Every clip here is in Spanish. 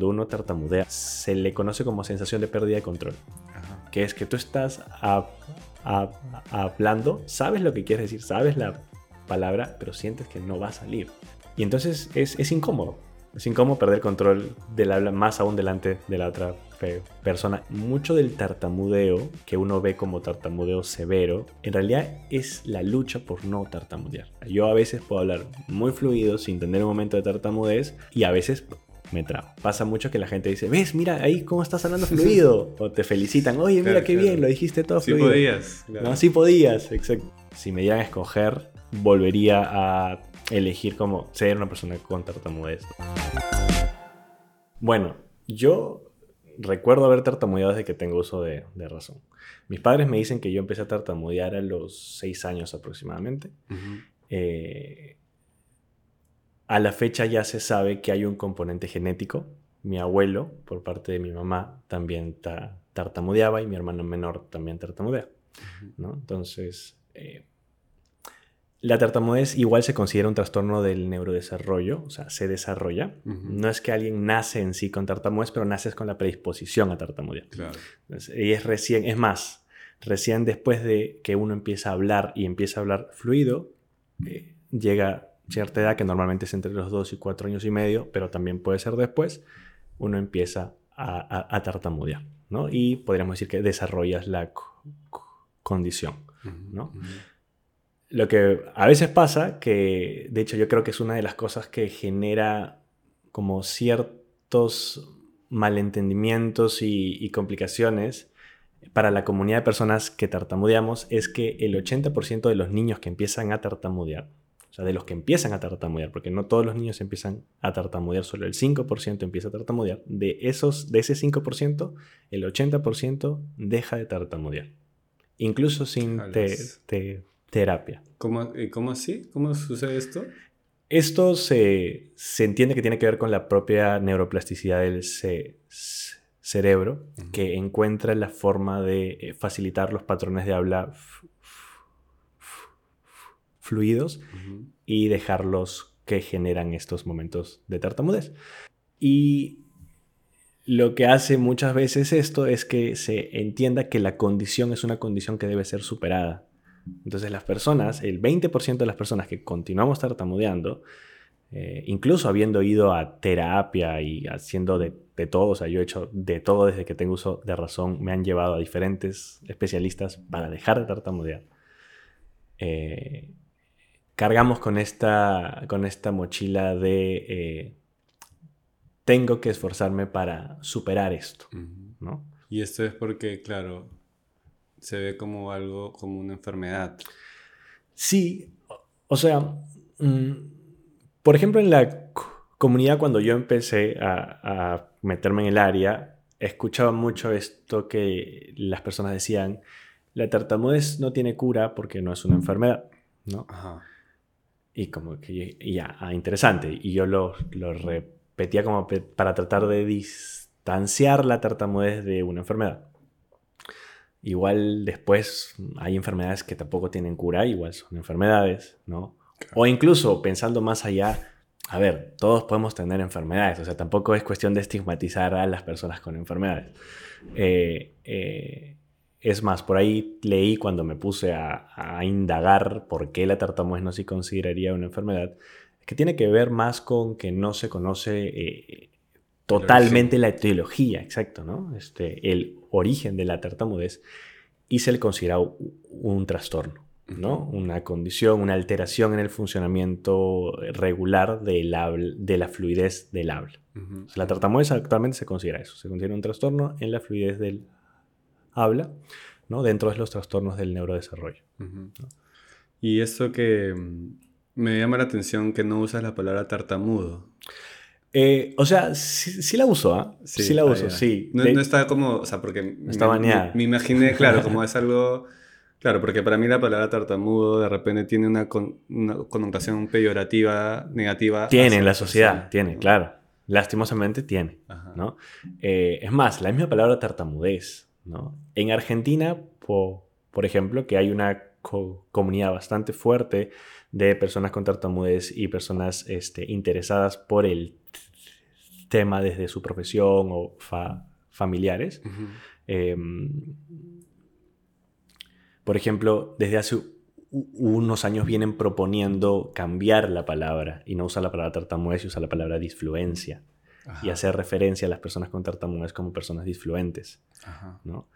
cuando uno tartamudea se le conoce como sensación de pérdida de control. Que es que tú estás hablando, sabes lo que quieres decir, sabes la palabra, pero sientes que no va a salir. Y entonces es, es incómodo. Es incómodo perder control del habla más aún delante de la otra persona. Mucho del tartamudeo que uno ve como tartamudeo severo, en realidad es la lucha por no tartamudear. Yo a veces puedo hablar muy fluido sin tener un momento de tartamudez y a veces me trabo. Pasa mucho que la gente dice, ves, mira ahí cómo estás hablando fluido. o te felicitan, oye, mira qué bien, lo dijiste todo sí fluido. podías. No, sí podías, exacto. Si me dieran a escoger, volvería a elegir como ser una persona con tartamudez. Bueno, yo recuerdo haber tartamudeado desde que tengo uso de, razón. Mis padres me dicen que yo empecé a tartamudear a los seis años aproximadamente. Eh, a la fecha ya se sabe que hay un componente genético. Mi abuelo, por parte de mi mamá, también tartamudeaba y mi hermano menor también tartamudea. ¿no? Entonces, eh, la tartamudez igual se considera un trastorno del neurodesarrollo, o sea, se desarrolla. No es que alguien nace en sí con tartamudez, pero naces con la predisposición a tartamudear. Claro. y es recién, es más, recién después de que uno empieza a hablar y empieza a hablar fluido, eh, llega cierta edad que normalmente es entre los 2 y 4 años y medio, pero también puede ser después, uno empieza a, tartamudear, ¿no? Y podríamos decir que desarrollas la condición, ¿no? Lo que a veces pasa, que de hecho yo creo que es una de las cosas que genera como ciertos malentendimientos y, complicaciones para la comunidad de personas que tartamudeamos, es que el 80% de los niños que empiezan a tartamudear, o sea, de los que empiezan a tartamudear, porque no todos los niños empiezan a tartamudear, solo el 5% empieza a tartamudear, de, esos, de ese 5%, el 80% deja de tartamudear. Incluso sin te, terapia. ¿Cómo, ¿Cómo así? ¿Cómo sucede esto? Esto se, se, entiende que tiene que ver con la propia neuroplasticidad del cerebro, que encuentra la forma de eh, facilitar los patrones de habla fluidos y dejarlos que generan estos momentos de tartamudez. Y lo que hace muchas veces esto es que se entienda que la condición es una condición que debe ser superada entonces las personas, el 20% de las personas que continuamos tartamudeando, eh, incluso habiendo ido a terapia y haciendo de, todo, o sea, yo he hecho de todo desde que tengo uso de razón, me han llevado a diferentes especialistas para dejar de tartamudear. Eh, cargamos con esta, con esta mochila de eh, tengo que esforzarme para superar esto, ¿no? Y esto es porque, claro, se ve como algo, como una enfermedad. Sí, o sea, mm, por ejemplo, en la comunidad cuando yo empecé a, meterme en el área, escuchaba mucho esto que las personas decían, la tartamudez no tiene cura porque no es una enfermedad, ¿no? Ajá. Y como que ya, ah, interesante. Y yo lo, lo repetía como para tratar de distanciar la tartamudez de una enfermedad. Igual después hay enfermedades que tampoco tienen cura, igual son enfermedades, ¿no? O incluso pensando más allá, a ver, todos podemos tener enfermedades, o sea, tampoco es cuestión de estigmatizar a las personas con enfermedades. Eh, eh, es más, por ahí leí cuando me puse a, indagar por qué la tartamudez no se consideraría una enfermedad, que tiene que ver más con que no se conoce eh, totalmente la etiología, exacto, ¿no? Este, el origen de la tartamudez y se le considera un trastorno, ¿no? Una condición, una alteración en el funcionamiento regular del de la fluidez del habla. la tartamudez actualmente se considera eso, se considera un trastorno en la fluidez del habla, ¿no? Dentro de los trastornos del neurodesarrollo. Y esto que mm, me llama la atención que no usas la palabra tartamudo. Eh, o sea, sí, la uso, ¿ah? Sí, la uso, sí. No, está como, o sea, porque... Está bañada. Me, imaginé, claro, como es algo... Claro, porque para mí la palabra tartamudo de repente tiene una, connotación peyorativa, negativa. Tiene en la sociedad, tiene, claro. Lastimosamente tiene, ¿no? Eh, es más, la misma palabra tartamudez, ¿no? En Argentina, por ejemplo, que hay una comunidad bastante fuerte de personas con tartamudez y personas este, interesadas por el tema desde su profesión o familiares. Em, por ejemplo, desde hace unos años vienen proponiendo cambiar la palabra y no usar la palabra tartamudez y usar la palabra disfluencia y hacer referencia a las personas con tartamudez como personas disfluentes, ¿no?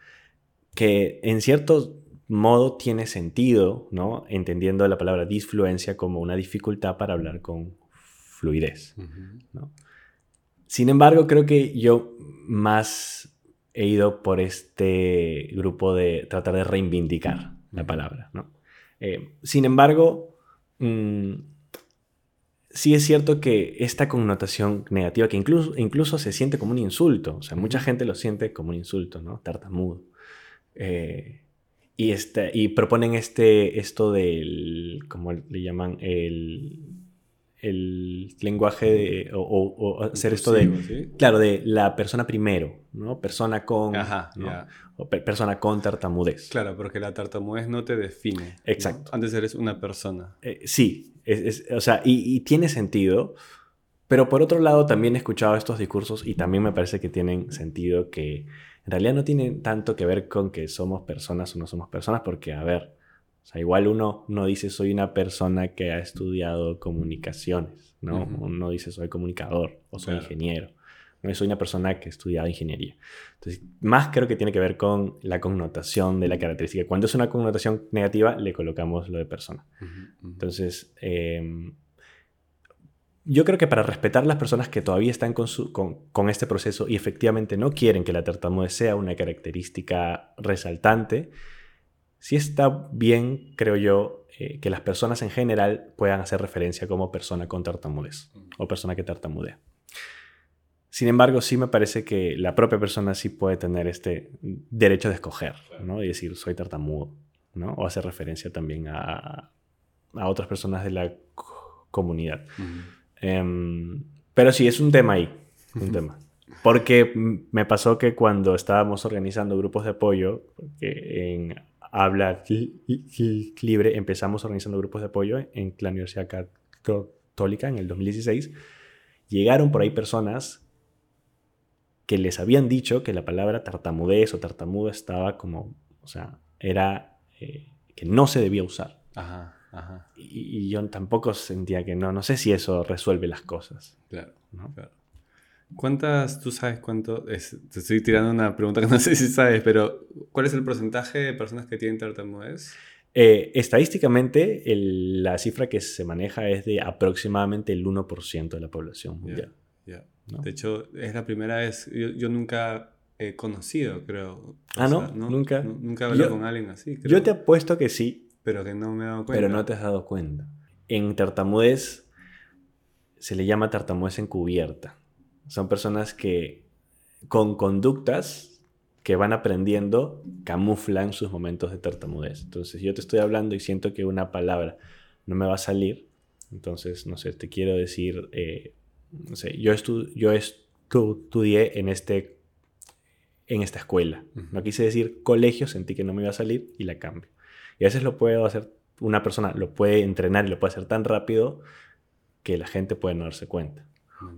Que en cierto modo tiene sentido, ¿no? Entendiendo la palabra disfluencia como una dificultad para hablar con fluidez, Sin embargo, creo que yo más he ido por este grupo de tratar de reivindicar la palabra, ¿no? Eh, sin embargo, mm, sí es cierto que esta connotación negativa, que incluso, incluso se siente como un insulto, o sea, mucha gente lo siente como un insulto, ¿no? Tartamudo. Eh, y, este, y proponen este, esto del, ¿cómo le llaman? El, el lenguaje de, o, hacer esto de, claro, de la persona primero, ¿no? Persona con, o persona con tartamudez. Claro, porque la tartamudez no te define. Exacto. Antes eres una persona. Eh, sí, o sea, y, tiene sentido, pero por otro lado también he escuchado estos discursos y también me parece que tienen sentido que en realidad no tienen tanto que ver con que somos personas o no somos personas, porque, a ver, o sea, igual uno no dice soy una persona que ha estudiado comunicaciones, ¿no? Uno dice soy comunicador o soy ingeniero. No soy una persona que ha estudiado ingeniería. Entonces, más creo que tiene que ver con la connotación de la característica. Cuando es una connotación negativa, le colocamos lo de persona. Entonces, em, yo creo que para respetar las personas que todavía están con, con, este proceso y efectivamente no quieren que la tartamudez sea una característica resaltante, sí está bien, creo yo, eh, que las personas en general puedan hacer referencia como persona con tartamudez o persona que tartamudea. Sin embargo, sí me parece que la propia persona sí puede tener este derecho de escoger, ¿no? Y decir, soy tartamudo, ¿no? O hacer referencia también a, a otras personas de la comunidad. Em, pero sí, es un tema ahí, un tema. Porque me pasó que cuando estábamos organizando grupos de apoyo, en habla libre, empezamos organizando grupos de apoyo en la Universidad Católica en el 2016. Llegaron por ahí personas que les habían dicho que la palabra tartamudez o tartamudo estaba como, o sea, era eh, que no se debía usar. Ajá, ajá. Y, yo tampoco sentía que no, no sé si eso resuelve las cosas. Claro, claro. ¿Cuántas, tú sabes cuánto, te estoy tirando una pregunta que no sé si sabes, pero ¿cuál es el porcentaje de personas que tienen tartamudez? Eh, estadísticamente, la cifra que se maneja es de aproximadamente el 1% de la población mundial. De hecho, es la primera vez, yo, nunca he conocido, creo. ah, no, nunca. nunca he hablado con alguien así. Yo te apuesto que sí. Pero que no me he dado cuenta. Pero no te has dado cuenta. En tartamudez se le llama tartamudez encubierta. Son personas que con conductas que van aprendiendo camuflan sus momentos de tartamudez. Entonces, yo te estoy hablando y siento que una palabra no me va a salir, entonces, no sé, te quiero decir, eh, no sé, yo, yo estudié en, este, en esta escuela. No quise decir colegio, sentí que no me iba a salir y la cambio. Y a veces lo puedo hacer, una persona lo puede entrenar y lo puede hacer tan rápido que la gente puede no darse cuenta.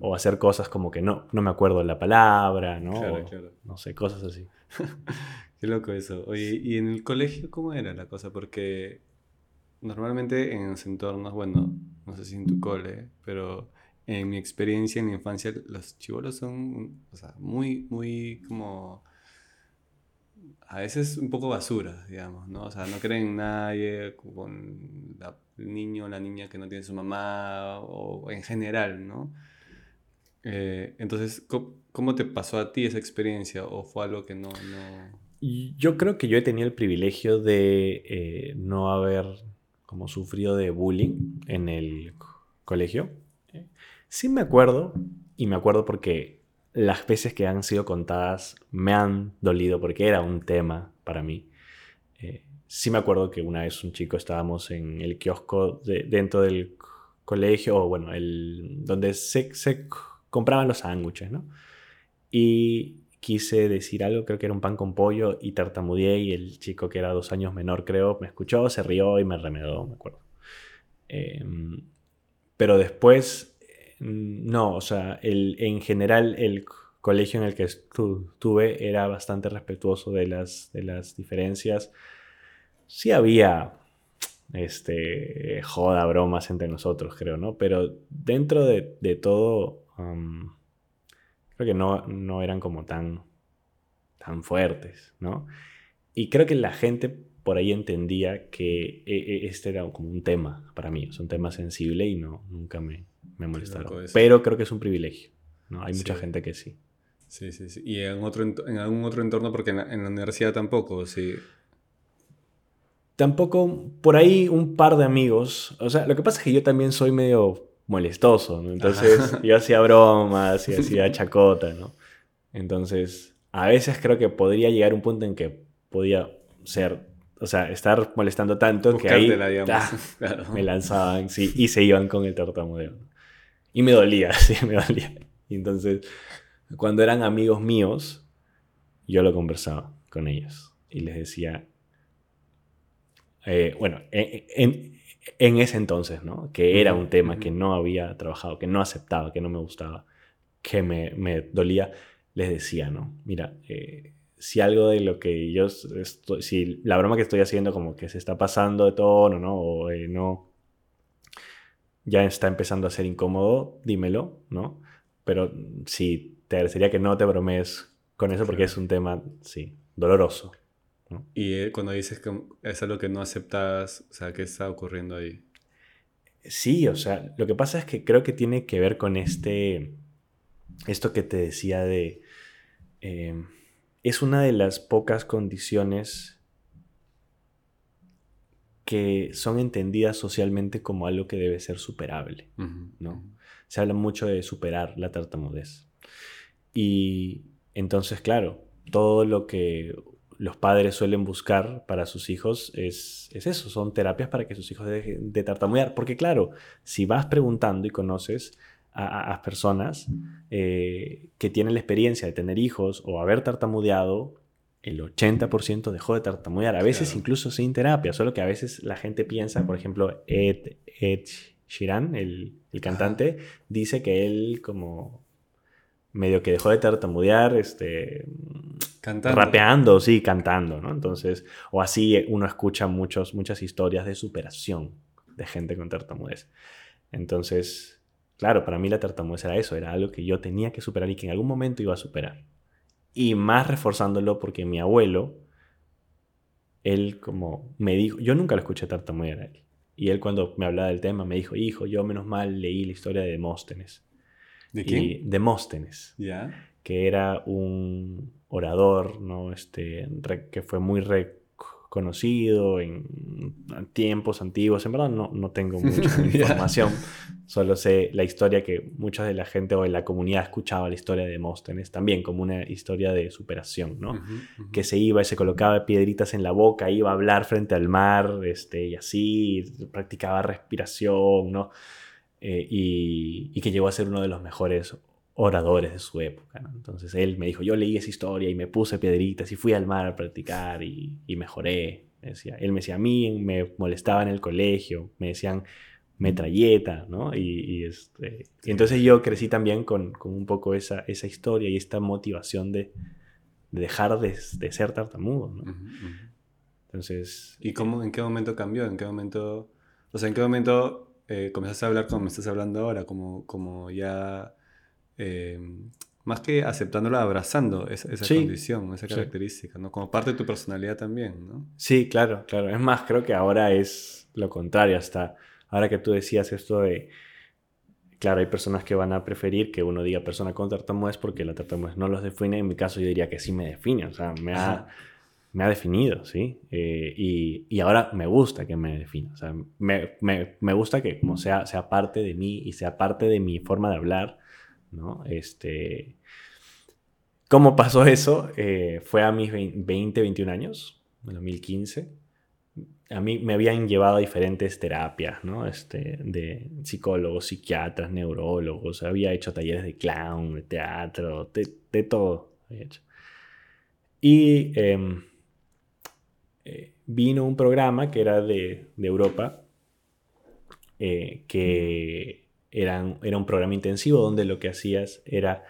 O hacer cosas como que no, no me acuerdo la palabra, ¿no? No sé, cosas así. Qué loco eso. Oye, ¿y en el colegio cómo era la cosa? Porque normalmente en los entornos, bueno, no sé si en tu cole, pero en mi experiencia en mi infancia, los chivolos son, o sea, muy, muy como a veces un poco basura, digamos, ¿no? O sea, no creen en nadie, con el niño o la niña que no tiene su mamá, o en general, ¿no? Eh, entonces, ¿cómo, te pasó a ti esa experiencia o fue algo que no... Yo creo que yo he tenido el privilegio de eh, no haber como sufrido de bullying en el colegio. Sí me acuerdo, y me acuerdo porque las veces que han sido contadas me han dolido porque era un tema para mí. Eh, sí me acuerdo que una vez un chico estábamos en el kiosco dentro del colegio, o bueno, el, donde se, se compraban los sándwiches, ¿no? Y quise decir algo, creo que era un pan con pollo, y tartamudeé, y el chico que era dos años menor, creo, me escuchó, se rió y me remedó, me acuerdo. Em, pero después, no, o sea, el, en general el colegio en el que estuve era bastante respetuoso de las, de las diferencias. Sí había este, joda, bromas entre nosotros, creo, ¿no? Pero dentro de, todo, creo que no, no eran como tan, tan fuertes, ¿no? Y creo que la gente por ahí entendía que e, e, este era como un tema para mí, es un tema sensible y no, nunca me, me molestaron. Pero creo que es un privilegio, ¿no? Hay mucha gente que sí. Sí, sí, sí. Y en, otro, en algún otro entorno, porque en la, en la universidad tampoco, sí. Tampoco, por ahí un par de amigos. O sea, lo que pasa es que yo también soy medio molestoso, ¿no? Entonces yo hacía bromas y hacía chacota, ¿no? Entonces, a veces creo que podría llegar un punto en que podía ser, o sea, estar molestando tanto que ahí me lanzaban, sí, y se iban con el tartamudeo. Y me dolía, sí, me dolía. Y entonces, cuando eran amigos míos, yo lo conversaba con ellos y les decía, eh, bueno, en, ese entonces, ¿no? Que era un tema que no había trabajado, que no aceptaba, que no me gustaba, que me, me dolía, les decía, ¿no? Mira, eh, si algo de lo que yo estoy, si la broma que estoy haciendo como que se está pasando de tono, ¿no? O eh, no, ya está empezando a ser incómodo, dímelo, ¿no? Pero sí, te agradecería que no te bromees con eso porque es un tema, sí, doloroso. Y eh, cuando dices que es algo que no aceptas, o sea, ¿qué está ocurriendo ahí? Sí, o sea, lo que pasa es que creo que tiene que ver con este, esto que te decía de, em, es una de las pocas condiciones que son entendidas socialmente como algo que debe ser superable, ¿no? Se habla mucho de superar la tartamudez. Y entonces, claro, todo lo que los padres suelen buscar para sus hijos es, eso, son terapias para que sus hijos dejen de tartamudear. Porque claro, si vas preguntando y conoces a, personas eh, que tienen la experiencia de tener hijos o haber tartamudeado, el 80% dejó de tartamudear, a veces incluso sin terapia, solo que a veces la gente piensa, por ejemplo, Ed, Ed Sheeran, el, el cantante, dice que él como medio que dejó de tartamudear, este, cantando. rapeando, sí, cantando, ¿no? Entonces, o así uno escucha muchos, muchas historias de superación de gente con tartamudez. Entonces, claro, para mí la tartamudez era eso, era algo que yo tenía que superar y que en algún momento iba a superar. Y más reforzándolo porque mi abuelo, él como me dijo, yo nunca lo escuché tartamudear a él. Y él cuando me hablaba del tema me dijo, hijo, yo menos mal leí la historia de Demóstenes ¿De quién? Demóstenes. ¿Ya? Que era un orador, ¿no? Este, que fue muy reconocido en tiempos antiguos. En verdad no, no tengo mucha información. Solo sé la historia que mucha de la gente o de la comunidad escuchaba la historia de Demóstenes también como una historia de superación, ¿no? Que se iba y se colocaba piedritas en la boca, iba a hablar frente al mar, este, y así, practicaba respiración, ¿no? Eh, y, que llegó a ser uno de los mejores oradores de su época. Entonces él me dijo, yo leí esa historia y me puse piedritas y fui al mar a practicar y, mejoré. Decía, él me decía, a mí me molestaba en el colegio, me decían metralleta, ¿no? Y, este, entonces yo crecí también con, un poco esa, esa historia y esta motivación de, dejar de, ser tartamudo, ¿no? Entonces... ¿Y cómo, en qué momento cambió? ¿En qué momento... O sea, ¿en qué momento eh, comenzaste a hablar como me estás hablando ahora, como, como ya, eh, más que aceptándolo, abrazando esa, esa condición, esa característica, ¿no? Como parte de tu personalidad también, ¿no? Sí, claro, claro. Es más, creo que ahora es lo contrario, hasta ahora que tú decías esto de, claro, hay personas que van a preferir que uno diga persona con tartamudez porque la tartamudez no los define, en mi caso yo diría que sí me define, o sea, me ha me ha definido, ¿sí? Eh, y, ahora me gusta que me defina. O sea, me, gusta que como sea, sea parte de mí y sea parte de mi forma de hablar, ¿no? Este... ¿Cómo pasó eso? Eh, fue a mis 20, 21 años, en 2015. A mí me habían llevado a diferentes terapias, ¿no? Este, de psicólogos, psiquiatras, neurólogos. Había hecho talleres de clown, de teatro, de, todo. Y em, eh, vino un programa que era de, Europa, eh, que eran, era un programa intensivo donde lo que hacías era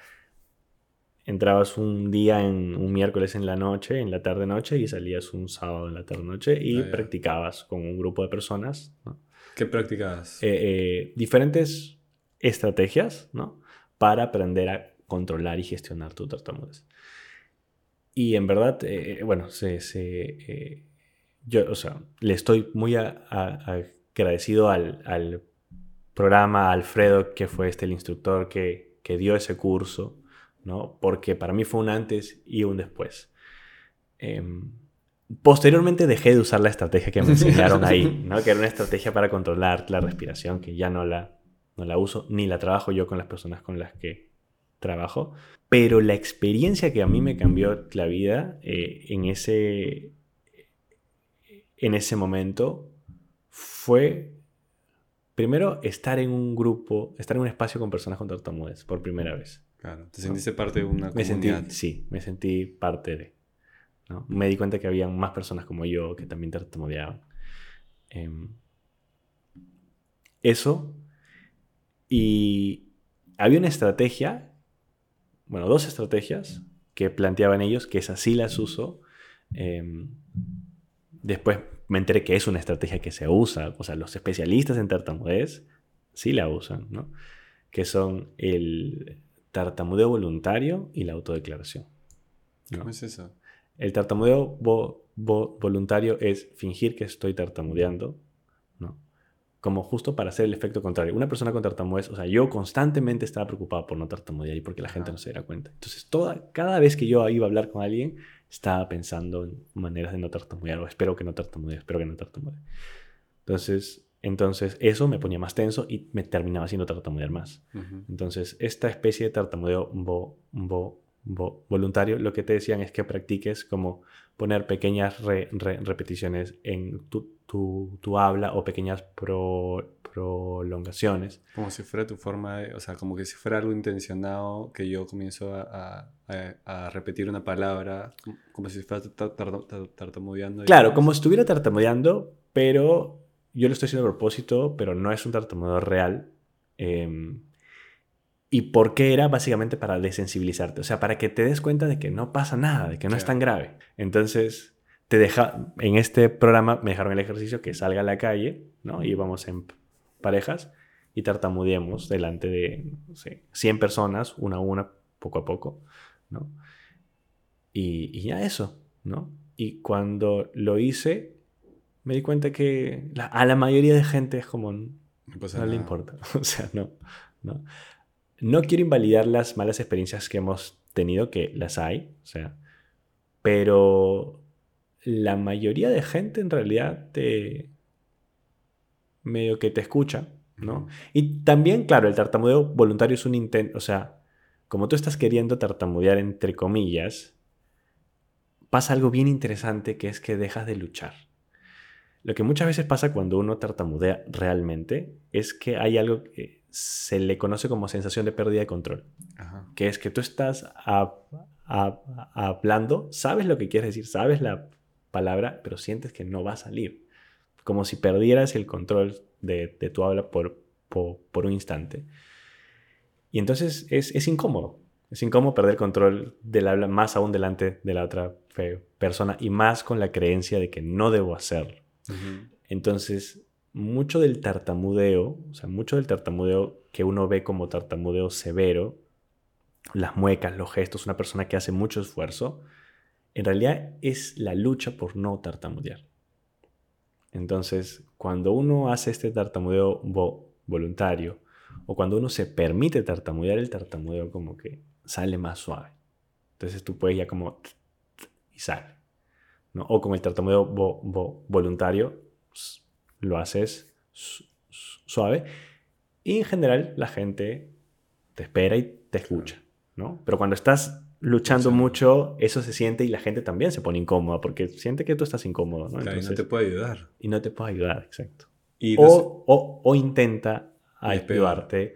entrabas un día en un miércoles en la noche, en la tarde noche y salías un sábado en la tarde noche y Ah, practicabas con un grupo de personas ¿no? ¿Qué practicabas? Eh, eh, diferentes estrategias ¿no? para aprender a controlar y gestionar tu tartamudez. Y en verdad, eh, bueno, se, se, eh, yo, o sea, le estoy muy a- a- agradecido al, al programa, a Alfredo, que fue este el instructor que, que dio ese curso, ¿no? Porque para mí fue un antes y un después. Em, posteriormente dejé de usar la estrategia que me enseñaron ahí, ¿no? Que era una estrategia para controlar la respiración, que ya no la, no la uso, ni la trabajo yo con las personas con las que trabajo. Pero la experiencia que a mí me cambió la vida eh, en, ese, en ese momento fue, primero, estar en un grupo, estar en un espacio con personas con tartamudez por primera vez. Claro, te sentiste parte de una Me sentí, comunidad. sí, me sentí parte de. ¿no? Me di cuenta que había más personas como yo que también tartamudeaban. Em, eso. Y había una estrategia, bueno, dos estrategias que planteaban ellos, que esas sí las uso. Em, después me enteré que es una estrategia que se usa, o sea, los especialistas en tartamudez sí la usan, ¿no? Que son el tartamudeo voluntario y la autodeclaración. ¿no? ¿Cómo es eso? El tartamudeo vo- vo- voluntario es fingir que estoy tartamudeando. Como justo para hacer el efecto contrario. Una persona con tartamudez, o sea, yo constantemente estaba preocupado por no tartamudear y porque la gente no se diera cuenta. Entonces, toda, cada vez que yo iba a hablar con alguien, estaba pensando en maneras de no tartamudear, o espero que no tartamudee, espero que no tartamudee. Entonces, entonces, eso me ponía más tenso y me terminaba haciendo tartamudear más. Ujú. Entonces, esta especie de tartamudeo vo- vo- vo- voluntario, lo que te decían es que practiques como poner pequeñas re- re- repeticiones en tu, tu- tu habla o pequeñas pro- prolongaciones. Como si fuera tu forma de, o sea, como que si fuera algo intencionado que yo comienzo a, a- a- repetir una palabra, como- si fuera tar- tar- tar- tartamudeando. Claro, como si estuviera tartamudeando, pero yo lo estoy haciendo a propósito, pero no es un tartamudeo real. Em, ¿Y por qué era? Básicamente para desensibilizarte, o sea, para que te des cuenta de que no pasa nada, de que no es Claro. tan grave. Entonces, te deja, en este programa me dejaron el ejercicio que salga a la calle, ¿no? Y vamos en parejas y tartamudeemos delante de, no sé, 100 personas, una a una, poco a poco, ¿no? Y, y ya eso, ¿no? Y cuando lo hice, me di cuenta que la- a la mayoría de gente es como, No no le importa. O sea, no, no. No quiero invalidar las malas experiencias que hemos tenido, que las hay, o sea, pero la mayoría de gente en realidad te medio que te escucha, ¿no? Y también, claro, el tartamudeo voluntario es un intento, o sea, como tú estás queriendo tartamudear entre comillas, pasa algo bien interesante que es que dejas de luchar. Lo que muchas veces pasa cuando uno tartamudea realmente es que hay algo que se le conoce como sensación de pérdida de control, Ajá. que es que tú estás a- a- a- hablando, sabes lo que quieres decir, sabes la palabra, pero sientes que no va a salir, como si perdieras el control de, de tu habla por, por, por un instante. Y entonces es, es incómodo, es incómodo perder el control del habla más aún delante de la otra fe- persona y más con la creencia de que no debo hacerlo. Entonces, mucho del tartamudeo, o sea, mucho del tartamudeo que uno ve como tartamudeo severo, las muecas, los gestos, una persona que hace mucho esfuerzo, en realidad es la lucha por no tartamudear. Entonces, cuando uno hace este tartamudeo vo- voluntario, o cuando uno se permite tartamudear, el tartamudeo como que sale más suave. Entonces tú puedes ya como y sale. ¿no? O con el tartamudeo vo- vo- voluntario, lo haces su- su- suave. Y en general la gente te espera y te escucha. ¿no? Pero cuando estás luchando mucho, eso se siente y la gente también se pone incómoda porque siente que tú estás incómodo. ¿no? Claro, y no Entonces- te puede ayudar. y no te puede ayudar, exacto. Y no O, o- o intenta ayudarte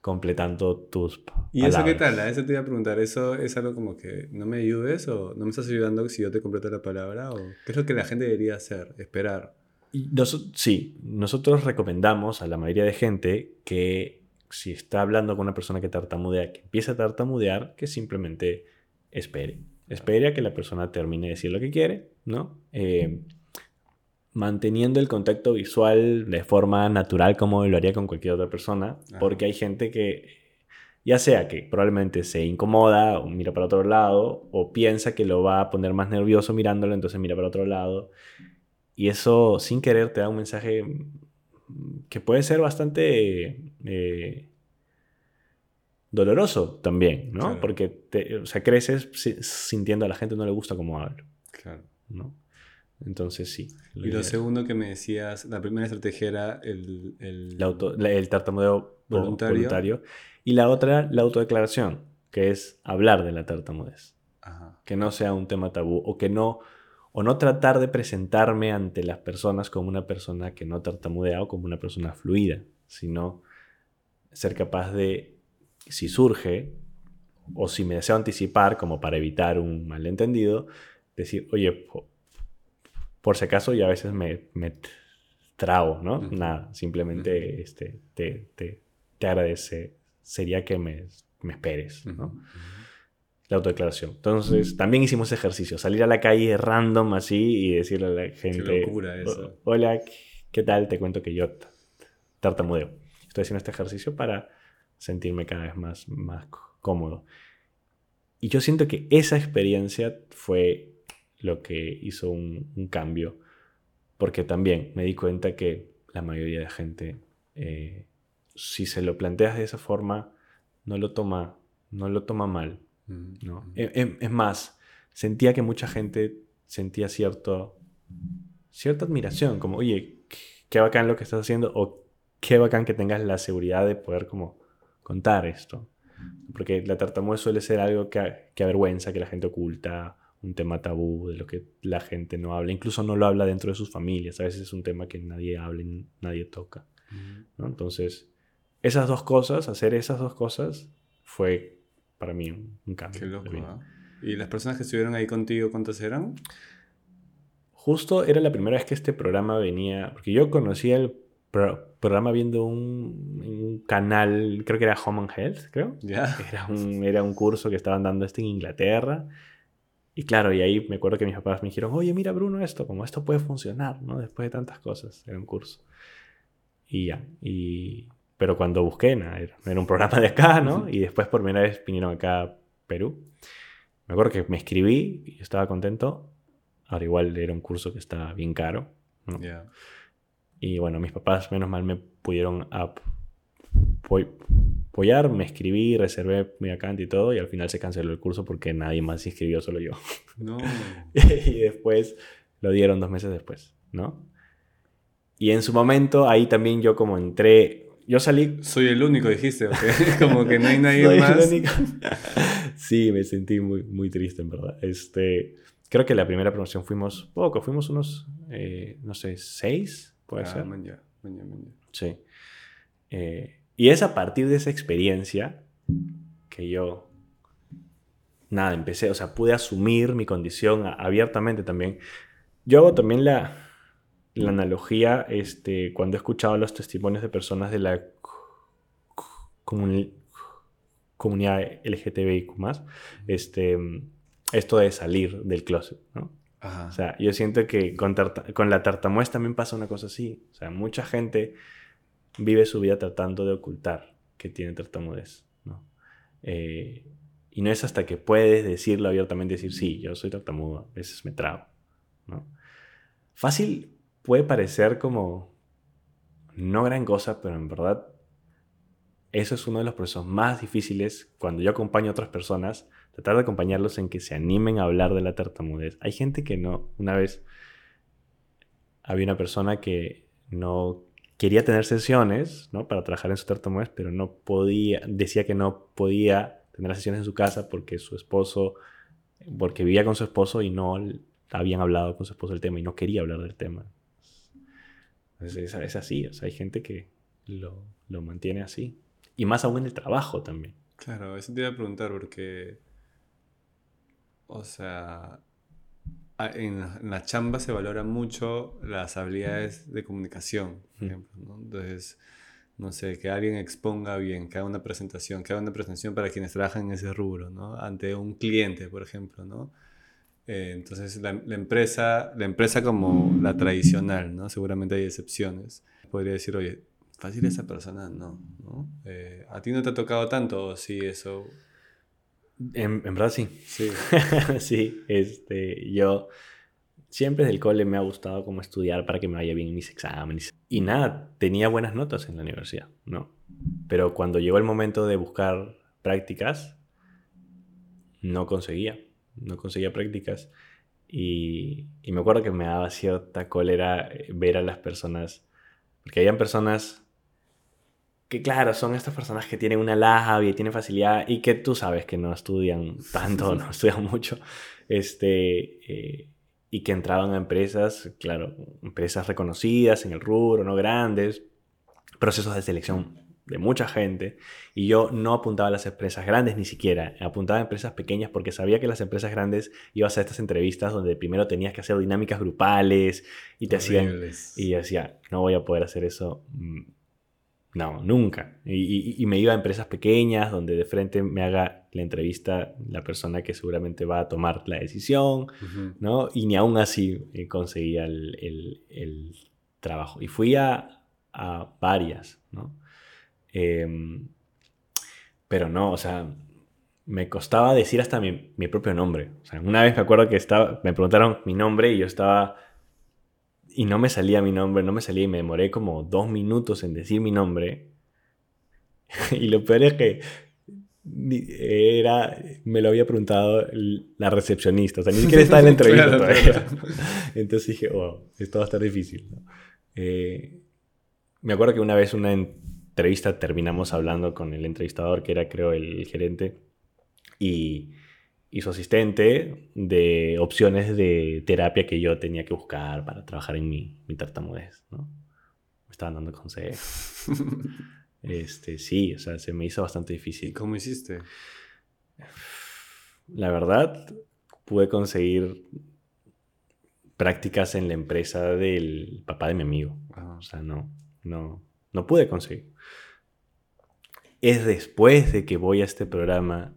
completando tus ¿Y eso qué tal? A eso te iba a preguntar. ¿Eso es algo como que no me ayudes o no me estás ayudando si yo te completo la palabra? ¿O qué es lo que la gente debería hacer? Esperar. Y noso- sí, nosotros recomendamos a la mayoría de gente que si está hablando con una persona que tartamudea, que empieza a tartamudear, que simplemente espere. Espere a que la persona termine de decir lo que quiere, ¿no? Eh, manteniendo el contacto visual de forma natural como lo haría con cualquier otra persona, porque hay gente que ya sea que probablemente se incomoda o mira para otro lado o piensa que lo va a poner más nervioso mirándolo, entonces mira para otro lado. Y eso sin querer te da un mensaje que puede ser bastante eh, doloroso también, ¿no? Porque te, o sea, creces sintiendo a la gente no le gusta cómo hablo. Claro. ¿no? Entonces sí. Y lo segundo que me decías, la primera estrategia era el... El, el tartamudeo voluntario. Y la otra, la autodeclaración, que es hablar de la tartamudez. Que no sea un tema tabú o que no... O no tratar de presentarme ante las personas como una persona que no tartamudea o como una persona fluida, sino ser capaz de, si surge, o si me deseo anticipar como para evitar un malentendido, decir, oye, por si acaso y a veces me, me trago, ¿no? Nada, simplemente este, te, te, te, agradece, sería que me, me esperes, ¿no? La autodeclaración. Entonces, también hicimos ejercicio, salir a la calle random así y decirle a la gente, Qué locura eso. hola, ¿qué tal? Te cuento que yo tartamudeo. Estoy haciendo este ejercicio para sentirme cada vez más, más cómodo. Y yo siento que esa experiencia fue lo que hizo un, cambio, porque también me di cuenta que la mayoría de gente, eh, si se lo planteas de esa forma, no lo toma, no lo toma mal. ¿no? E, e, es, más, sentía que mucha gente sentía cierto, cierta admiración, como, oye, qué bacán lo que estás haciendo, o qué bacán que tengas la seguridad de poder como contar esto. Porque la tartamudez suele ser algo que, que avergüenza, que la gente oculta, un tema tabú, de lo que la gente no habla, incluso no lo habla dentro de sus familias, a veces es un tema que nadie habla y nadie toca. Entonces, esas dos cosas, hacer esas dos cosas, fue para mí un, cambio. Qué loco, ¿ah? ¿Y las personas que estuvieron ahí contigo, cuántas eran? Justo era la primera vez que este programa venía, porque yo conocía el programa viendo un, canal, creo que era Home and Health, creo. Era, un, era un curso que estaban dando este en Inglaterra y claro, y ahí me acuerdo que mis papás me dijeron, oye, mira Bruno esto, como esto puede funcionar, ¿no? Después de tantas cosas, era un curso. Y ya, y... Pero cuando busqué, nada, era, un programa de acá, ¿no? Y después por primera vez vinieron acá a Perú. Me acuerdo que me escribí y estaba contento. Ahora igual era un curso que estaba bien caro. ¿no? Y bueno, mis papás menos mal me pudieron apoyar, me escribí, reservé mi account y todo, y al final se canceló el curso porque nadie más se inscribió, solo yo. No. y después lo dieron dos meses después, ¿no? Y en su momento, ahí también yo como entré, yo salí... Soy el único, dijiste, como que no hay nadie Soy más. El único. sí, me sentí muy, muy triste, en verdad. Este, creo que la primera promoción fuimos poco, fuimos unos, eh, no sé, seis, puede ah, ser. Mañana, mañana, mañana. Sí. Eh, y es a partir de esa experiencia que yo, nada, empecé, o sea, pude asumir mi condición abiertamente también. Yo hago también la, la analogía este, cuando he escuchado los testimonios de personas de la comunidad LGTBIQ, este, esto de salir del closet, ¿no? O sea, yo siento que con, la tartamuez también pasa una cosa así. O sea, mucha gente vive su vida tratando de ocultar que tiene tartamudez. ¿no? Eh, y no es hasta que puedes decirlo abiertamente, decir, sí, yo soy tartamudo, a veces me trago. ¿no? Fácil puede parecer como no gran cosa, pero en verdad eso es uno de los procesos más difíciles cuando yo acompaño a otras personas, tratar de acompañarlos en que se animen a hablar de la tartamudez. Hay gente que no, una vez había una persona que no quería tener sesiones, ¿no? Para trabajar en su tartamudez, pero no podía, decía que no podía tener las sesiones en su casa porque su esposo, porque vivía con su esposo y no habían hablado con su esposo del tema y no quería hablar del tema. Es, es, así, o sea, hay gente que lo, lo, mantiene así. Y más aún en el trabajo también. Claro, eso te iba a preguntar porque, o sea, en, la chamba se valoran mucho las habilidades de comunicación, por ejemplo. Entonces, no sé, que alguien exponga bien, que haga una presentación, que haga una presentación para quienes trabajan en ese rubro, ¿no? Ante un cliente, por ejemplo, ¿no? Eh, entonces, la, empresa, la empresa como la tradicional, ¿no? Seguramente hay excepciones. Podría decir, oye, fácil esa persona, no, ¿no? Eh, ¿A ti no te ha tocado tanto o sí eso? En, en verdad sí. Sí. sí, este, yo siempre desde el cole me ha gustado como estudiar para que me vaya bien en mis exámenes. Y nada, tenía buenas notas en la universidad, ¿no? Pero cuando llegó el momento de buscar prácticas, no conseguía, no conseguía prácticas. Y, y me acuerdo que me daba cierta cólera ver a las personas, porque habían personas que claro, son estas personas que tienen una labia y tienen facilidad y que tú sabes que no estudian tanto, no estudian mucho, este, eh, y que entraban a empresas, claro, empresas reconocidas en el rubro, no grandes, procesos de selección de mucha gente, y yo no apuntaba a las empresas grandes ni siquiera, apuntaba a empresas pequeñas porque sabía que las empresas grandes ibas a estas entrevistas donde primero tenías que hacer dinámicas grupales y te hacían... Y decía, no voy a poder hacer eso mm, no, nunca. Y, me iba a empresas pequeñas donde de frente me haga la entrevista la persona que seguramente va a tomar la decisión, ¿no? Y ni aún así eh, conseguía el, trabajo. Y fui a, varias, ¿no? Em, pero no, o sea, me costaba decir hasta mi, mi, propio nombre. O sea, una vez me acuerdo que estaba, me preguntaron mi nombre y yo estaba y no me salía mi nombre, no me salía y me demoré como dos minutos en decir mi nombre. y lo peor es que era, me lo había preguntado la recepcionista, o sea, ni siquiera estaba en la entrevista todavía. Entonces dije, oh, esto va a estar difícil. Eh, me acuerdo que una vez una entrevista terminamos hablando con el entrevistador, que era creo el gerente, y y su asistente de opciones de terapia que yo tenía que buscar para trabajar en mi, mi tartamudez, ¿no? Me estaban dando consejos. este, sí, o sea, se me hizo bastante difícil. ¿Cómo hiciste? La verdad, pude conseguir prácticas en la empresa del papá de mi amigo. O sea, no, no, no pude conseguir. Es después de que voy a este programa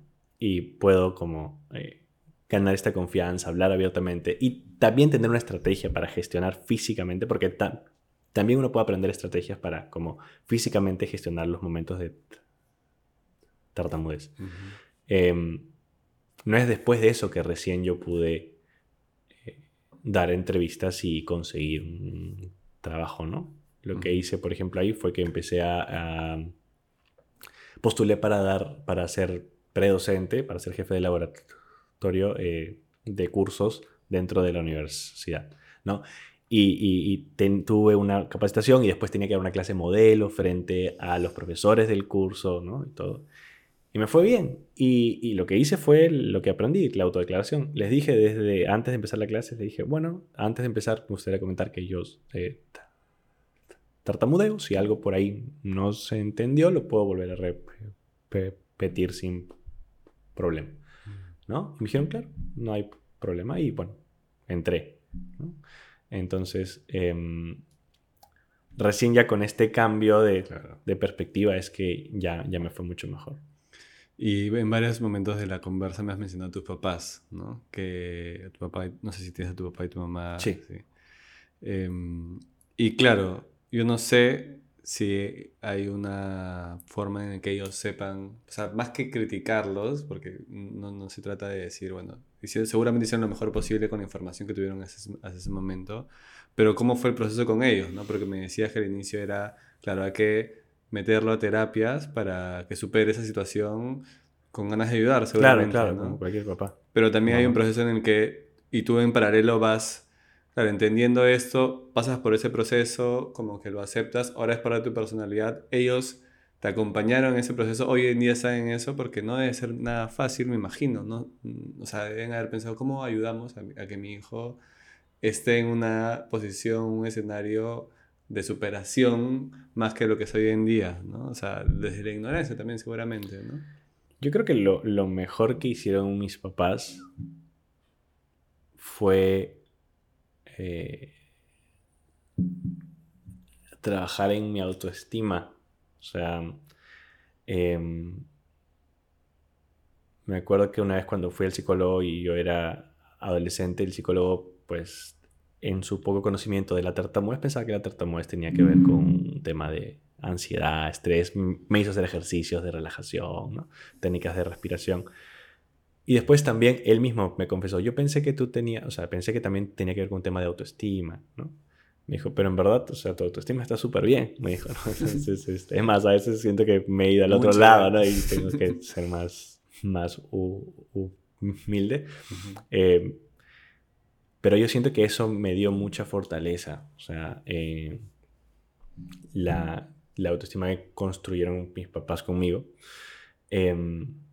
y puedo como eh, ganar esta confianza, hablar abiertamente y también tener una estrategia para gestionar físicamente, porque también uno puede aprender estrategias para como físicamente gestionar los momentos de tartamudez. Em, no es después de eso que recién yo pude eh, dar entrevistas y conseguir un trabajo, ¿no? Lo que hice, por ejemplo, ahí fue que empecé a, a postulé para dar, para hacer predocente para ser jefe de laboratorio eh, de cursos dentro de la universidad, ¿no? Y, tuve una capacitación y después tenía que dar una clase modelo frente a los profesores del curso, ¿no? Y todo. Y me fue bien. Y, lo que hice fue lo que aprendí, la autodeclaración. Les dije desde antes de empezar la clase, les dije, bueno, antes de empezar me gustaría comentar que yo eh, tartamudeo. Si algo por ahí no se entendió, lo puedo volver a repetir sin problema. ¿No? Y me dijeron, claro, no hay problema. Y bueno, entré. Entonces, em, recién ya con este cambio de, perspectiva es que ya, ya me fue mucho mejor. Y en varios momentos de la conversa me has mencionado a tus papás, ¿no? Que tu papá, no sé si tienes a tu papá y tu mamá. Sí. Em, y claro, yo no sé si hay una forma en la que ellos sepan, o sea, más que criticarlos, porque no, no se trata de decir, bueno, seguramente hicieron lo mejor posible con la información que tuvieron hasta ese, ese, momento, pero cómo fue el proceso con ellos, ¿no? Porque me decías que al inicio era, claro, hay que meterlo a terapias para que supere esa situación con ganas de ayudar, seguramente. Claro, claro, como cualquier papá. Pero también hay un proceso en el que, y tú en paralelo vas Claro, entendiendo esto, pasas por ese proceso, como que lo aceptas, ahora es para tu personalidad. Ellos te acompañaron en ese proceso, hoy en día saben eso porque no debe ser nada fácil, me imagino, ¿no? Mm, o sea, deben haber pensado cómo ayudamos a, que mi hijo esté en una posición, un escenario de superación más que lo que es hoy en día, ¿no? O sea, desde la ignorancia también seguramente, ¿no? Yo creo que lo, lo mejor que hicieron mis papás fue eh, trabajar en mi autoestima. O sea, em, me acuerdo que una vez cuando fui al psicólogo y yo era adolescente, el psicólogo, pues, en su poco conocimiento de la tartamudez, pensaba que la tartamudez tenía que ver con un tema de ansiedad, estrés, me hizo hacer ejercicios de relajación, técnicas de respiración. Y después también él mismo me confesó, yo pensé que tú tenías, o sea, pensé que también tenía que ver con un tema de autoestima, ¿no? Me dijo, pero en verdad, o sea, tu autoestima está súper bien, me dijo, ¿no? es más, a veces siento que me he ido al otro lado, ¿no? Y tengo que ser más, más humilde. Eh, pero yo siento que eso me dio mucha fortaleza, o sea, eh, la, la autoestima que construyeron mis papás conmigo. Em,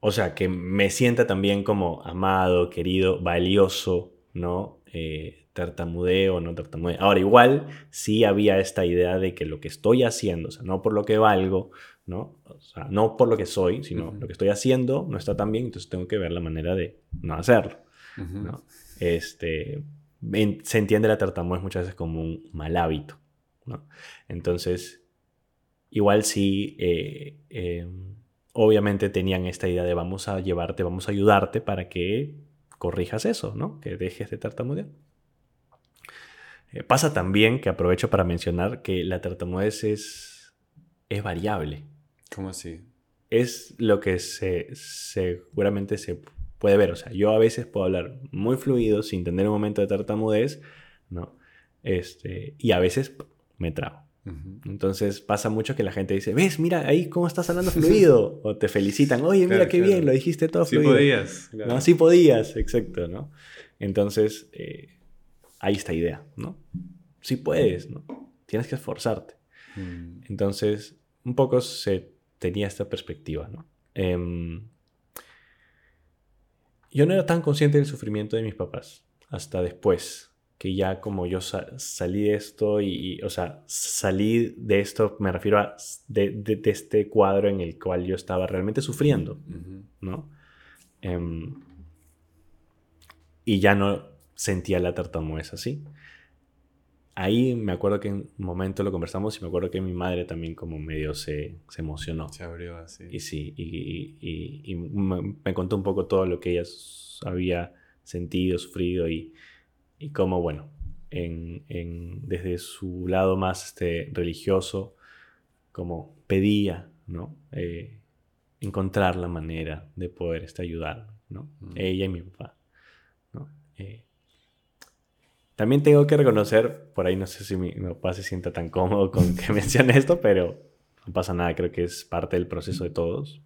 o sea, que me sienta también como amado, querido, valioso, ¿no? Eh, tartamudeo, no tartamudeo. Ahora, igual sí había esta idea de que lo que estoy haciendo, o sea, no por lo que valgo, ¿no? O sea, no por lo que soy, sino lo que estoy haciendo no está tan bien, entonces tengo que ver la manera de no hacerlo, ¿no? Este, se entiende la tartamudez muchas veces como un mal hábito, ¿no? Entonces, igual sí, eh, em, obviamente tenían esta idea de vamos a llevarte, vamos a ayudarte para que corrijas eso, ¿no? Que dejes de tartamudear. Eh, pasa también que aprovecho para mencionar que la tartamudez es, es variable. ¿Cómo así? Es lo que se, seguramente se puede ver. O sea, yo a veces puedo hablar muy fluido sin tener un momento de tartamudez, ¿no? Este, y a veces me trago. Entonces pasa mucho que la gente dice, ves, mira ahí cómo estás hablando fluido. o te felicitan, oye, mira qué bien, lo dijiste todo fluido. Sí podías. No, sí podías, exacto, ¿no? Entonces, eh, hay esta idea, ¿no? Sí puedes, ¿no? Tienes que esforzarte. Mm. Entonces, un poco se tenía esta perspectiva, ¿no? Em, yo no era tan consciente del sufrimiento de mis papás hasta después que ya como yo salí de esto y, o sea, salí de esto, me refiero a de, este cuadro en el cual yo estaba realmente sufriendo, ¿no? Em, y ya no sentía la tartamudez así. Ahí me acuerdo que en un momento lo conversamos y me acuerdo que mi madre también como medio se, se emocionó. Se abrió así. Y sí, y, me, me, contó un poco todo lo que ella había sentido, sufrido y, y cómo, bueno, en, en, desde su lado más este, religioso, como pedía, ¿no? Eh, encontrar la manera de poder este, ayudar, ¿no? Mm. Ella y mi papá, ¿no? Eh, también tengo que reconocer, por ahí no sé si mi, mi, papá se sienta tan cómodo con que mencione esto, pero no pasa nada, creo que es parte del proceso de todos.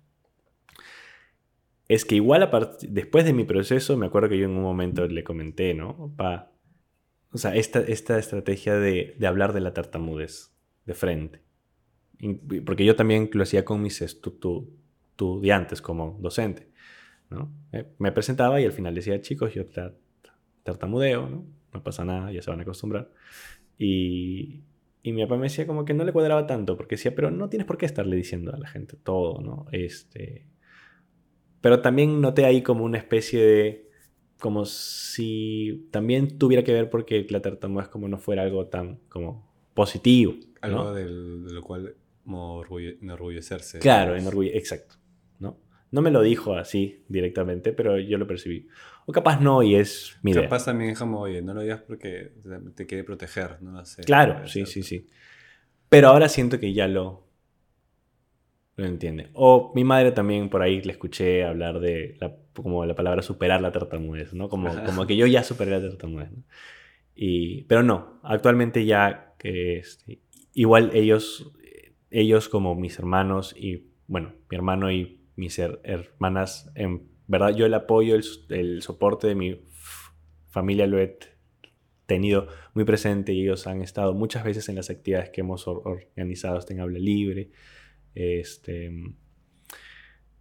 Es que igual después de mi proceso, me acuerdo que yo en un momento le comenté, ¿no? Pa, o sea, esta, esta estrategia de, de, hablar de la tartamudez de frente. Porque yo también lo hacía con mis estudiantes como docente. ¿no? Me presentaba y al final decía, chicos, yo tartamudeo, ¿no? no pasa nada, ya se van a acostumbrar. Y, y mi papá me decía como que no le cuadraba tanto, porque decía, pero no tienes por qué estarle diciendo a la gente todo, ¿no? Este, pero también noté ahí como una especie de, como si también tuviera que ver porque la tartamudez como no fuera algo tan como positivo. Algo de lo cual enorgullecerse. Claro, enorgulle exacto. ¿no? no me lo dijo así directamente, pero yo lo percibí. O capaz no, y es mi Capaz también es como, oye, no lo digas porque te quiere proteger, no sé. Claro, sí, sí, sí. Pero ahora siento que ya lo, lo entiende. O mi madre también por ahí le escuché hablar de la, como la palabra superar la tartamudez, ¿no? Como, como que yo ya superé la tartamudez. Y, pero no, actualmente ya que este, igual ellos, ellos como mis hermanos y, bueno, mi hermano y mis hermanas, en verdad yo el apoyo, el, el soporte de mi familia lo he tenido muy presente y ellos han estado muchas veces en las actividades que hemos organizado en Habla Libre este,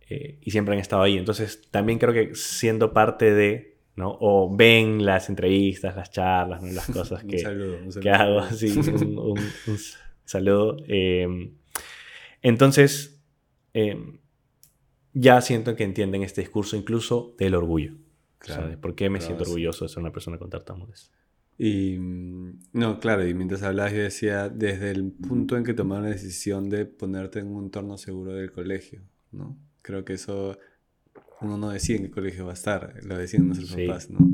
eh, y siempre han estado ahí. Entonces, también creo que siendo parte de, ¿no? O ven las entrevistas, las charlas, las cosas que, que hago, así, un, saludo. Em, entonces, em, ya siento que entienden este discurso incluso del orgullo. Claro, ¿Por qué me siento orgulloso de ser una persona con tartamudez? Y mm, no, claro, y mientras hablabas yo decía, desde el punto en que tomaron la decisión de ponerte en un entorno seguro del colegio, ¿no? Creo que eso uno no decide en qué colegio va a estar, lo deciden nuestros papás, ¿no?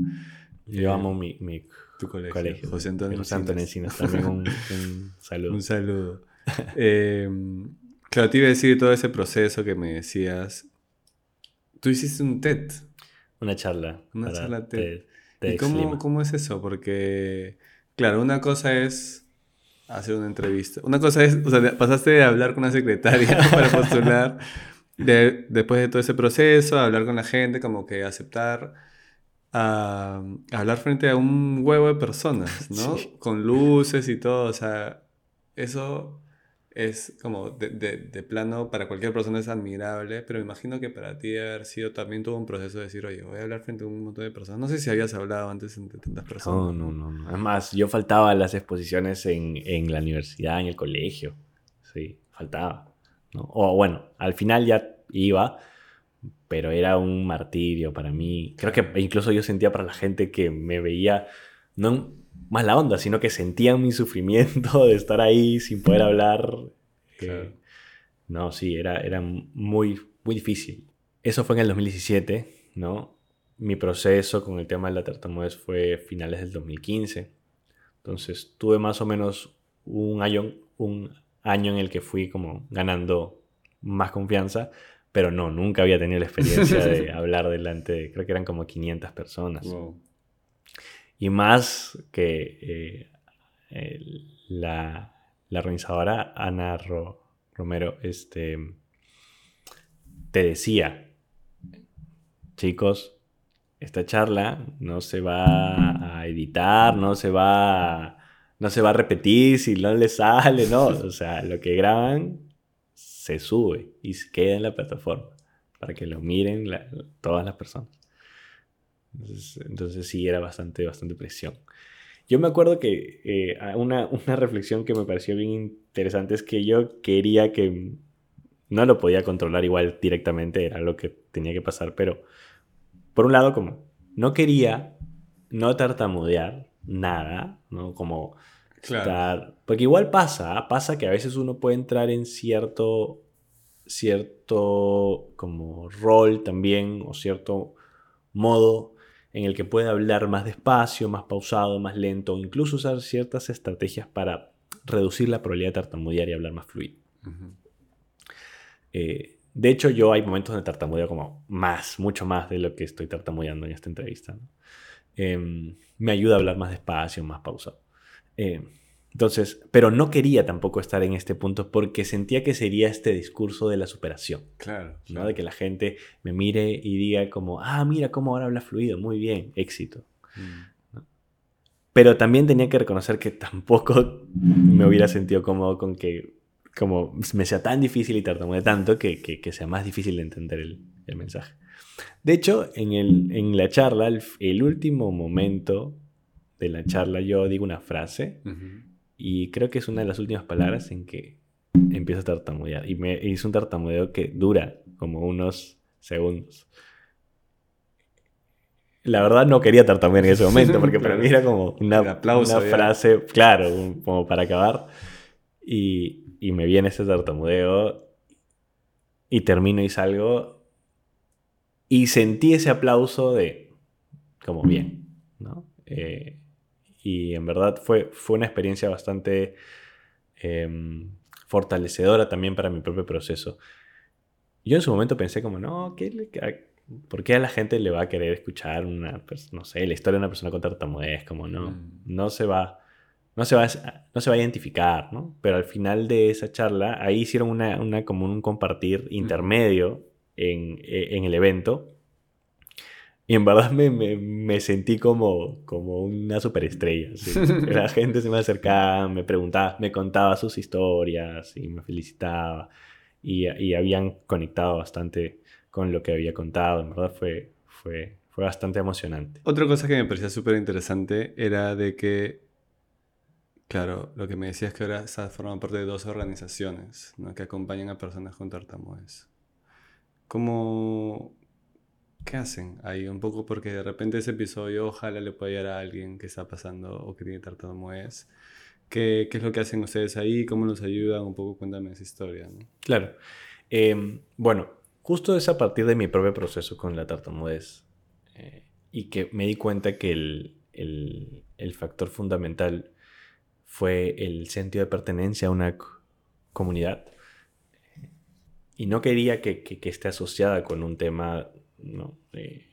Yo amo mi, mi tu colegio, colegio. José Antonio Encinas. También un, un saludo. Un saludo. Eh, claro, te iba a decir todo ese proceso que me decías. Tú hiciste un TED. Una charla. Una charla TED. TEDx ¿Y cómo, cómo es eso? Porque, claro, una cosa es hacer una entrevista. Una cosa es, o sea, de- pasaste de hablar con una secretaria para postular, de- después de todo ese proceso, hablar con la gente, como que aceptar, a, a hablar frente a un huevo de personas, ¿no? Sí. Con luces y todo, o sea, eso es como de, de- de plano para cualquier persona es admirable, pero me imagino que para ti haber sido también todo un proceso de decir, oye, voy a hablar frente a un montón de personas. No sé si habías hablado antes entre tantas personas. No, no, no. Además, yo faltaba a las exposiciones en, en la universidad, en el colegio. Sí, faltaba. ¿no? O bueno, al final ya iba, pero era un martirio para mí. Creo que incluso yo sentía para la gente que me veía, más la onda, sino que sentían mi sufrimiento de estar ahí sin poder hablar. Eh, no, sí, era, era muy, muy difícil. Eso fue en el 2017, ¿no? Mi proceso con el tema de la tartamudez fue finales del 2015. Entonces tuve más o menos un año, un año en el que fui como ganando más confianza, pero no, nunca había tenido la experiencia de hablar delante de, creo que eran como 500 personas. Wow. Y más que eh, el- la, la organizadora Ana Ro- Romero este, te decía, chicos, esta charla no se va a editar, no se va a, no se va a repetir si no le sale, no. O sea, lo que graban se sube y se queda en la plataforma para que lo miren la- todas las personas. Entonces, entonces sí, era bastante, bastante presión. Yo me acuerdo que eh, una, una reflexión que me pareció bien interesante es que yo quería que no lo podía controlar igual directamente, era lo que tenía que pasar, pero por un lado como no quería no tartamudear nada, ¿no? Como Claro. estar- Porque igual pasa, pasa que a veces uno puede entrar en cierto, cierto como rol también o cierto modo en el que puede hablar más despacio, más pausado, más lento, o incluso usar ciertas estrategias para reducir la probabilidad de tartamudear y hablar más fluido. Eh, de hecho, yo hay momentos donde tartamudeo como más, mucho más de lo que estoy tartamudeando en esta entrevista. ¿no? Em, me ayuda a hablar más despacio, más pausado. Eh, entonces, pero no quería tampoco estar en este punto porque sentía que sería este discurso de la superación, Claro. ¿no? claro. De que la gente me mire y diga como, ah, mira cómo ahora habla fluido, muy bien, éxito. Mm. Pero también tenía que reconocer que tampoco me hubiera sentido cómodo con que como me sea tan difícil y tartamudee tanto que, que, que sea más difícil de entender el, el mensaje. De hecho, en, el, en la charla, el, el último momento de la charla, yo digo una frase Ujú. Y creo que es una de las últimas palabras en que empiezo a tartamudear. Y me hizo un tartamudeo que dura como unos segundos. La verdad no quería tartamudear en ese momento porque para mí era como una, aplauso una frase, claro, un- como para acabar. Y, y me viene ese tartamudeo y termino y salgo y sentí ese aplauso de como bien, ¿no? Eh, y en verdad fue, fue una experiencia bastante em, fortalecedora también para mi propio proceso. Yo en su momento pensé como, no, ¿qué le- a- ¿por qué a la gente le va a querer escuchar una, no sé, la historia de una persona con tartamudez? Como no, Mm. no se va, no se va, a- no se va a identificar, ¿no? Pero al final de esa charla, ahí hicieron una, una como un compartir intermedio en, e- en el evento. Y en verdad me, me- me sentí como, como una superestrella. ¿sí? La gente se me acercaba, me preguntaba, me contaba sus historias y me felicitaba. Y, y habían conectado bastante con lo que había contado. En verdad fue, fue, fue bastante emocionante. Otra cosa que me parecía súper interesante era de que, claro, lo que me decías que ahora formando parte de dos organizaciones ¿no? que acompañan a personas con tartamudez. ¿Cómo, ¿qué hacen ahí? Un poco porque de repente ese episodio ojalá le pueda ayudar a alguien que está pasando o que tiene tartamudeez. ¿Qué, ¿Qué es lo que hacen ustedes ahí? ¿Cómo los ayudan? Un poco cuéntame esa historia. ¿no? Claro. Em, bueno, justo es a partir de mi propio proceso con la tartamudez eh, y que me di cuenta que el, el, el, factor fundamental fue el sentido de pertenencia a una comunidad y no quería que, que, que, esté asociada con un tema ¿no? Eh,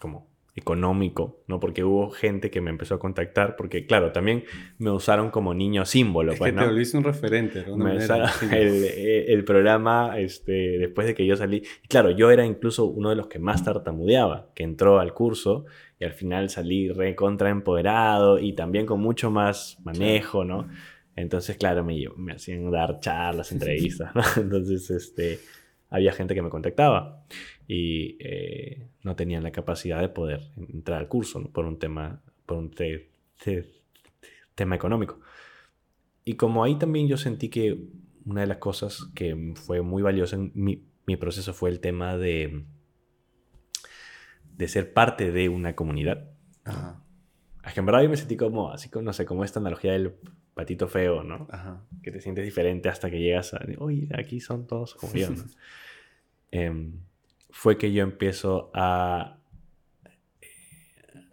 como económico, ¿no? Porque hubo gente que me empezó a contactar, porque claro, también me usaron como niño símbolo. Es pues, que ¿no? te volviste un referente. ¿no? Me usaron el, el, programa este, después de que yo salí. Y claro, yo era incluso uno de los que más tartamudeaba, que entró al curso y al final salí recontra empoderado y también con mucho más manejo, ¿no? Entonces, claro, me, me hacían dar charlas, entrevistas, ¿no? Entonces, este, había gente que me contactaba y eh, no tenían la capacidad de poder entrar al curso ¿no? por un tema, por un te, te, tema económico. Y como ahí también yo sentí que una de las cosas que fue muy valiosa en mi, mi proceso fue el tema de, de ser parte de una comunidad. Ajá. Es que en verdad yo me sentí como, así como, no sé, como esta analogía del patito feo, ¿no? Ajá. Que te sientes diferente hasta que llegas a, uy, aquí son todos como yo, ¿no? eh, fue que yo empiezo a,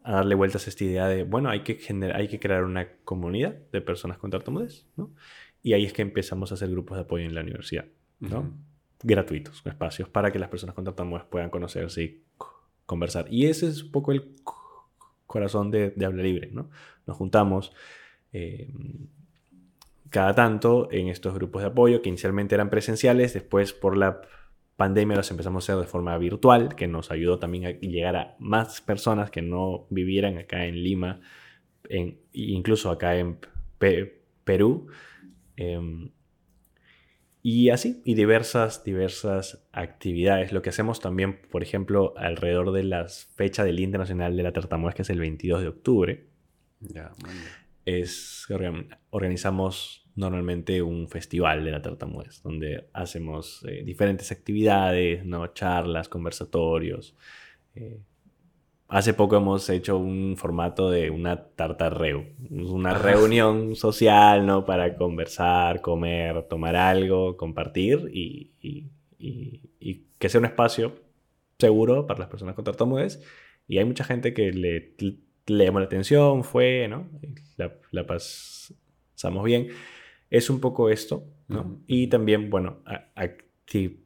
a, darle vueltas a esta idea de, bueno, hay que, generar, hay que crear una comunidad de personas con tartamudez, ¿no? Y ahí es que empezamos a hacer grupos de apoyo en la universidad, ¿no? Uh -huh. Gratuitos, espacios para que las personas con tartamudez puedan conocerse y conversar. Y ese es un poco el corazón de, de Habla Libre, ¿no? Nos juntamos eh, cada tanto en estos grupos de apoyo que inicialmente eran presenciales, después por la pandemia los empezamos a hacer de forma virtual, que nos ayudó también a llegar a más personas que no vivieran acá en Lima, en, incluso acá en Perú. Eh, y así, y diversas, diversas actividades. Lo que hacemos también, por ejemplo, alrededor de la fecha del Internacional de la Tartamudez, que es el 22 de octubre, es organizamos normalmente un festival de la tartamudez, donde hacemos eh, diferentes actividades, ¿no? charlas, conversatorios. Eh, hace poco hemos hecho un formato de una tartarreu, una reunión social, ¿no? Para conversar, comer, tomar algo, compartir y, y, y, y, que sea un espacio seguro para las personas con tartamudez. Y hay mucha gente que le, le llamó la atención, fue, ¿no? La, la pasamos bien es un poco esto, ¿no? Uh -huh. Y también, bueno, acti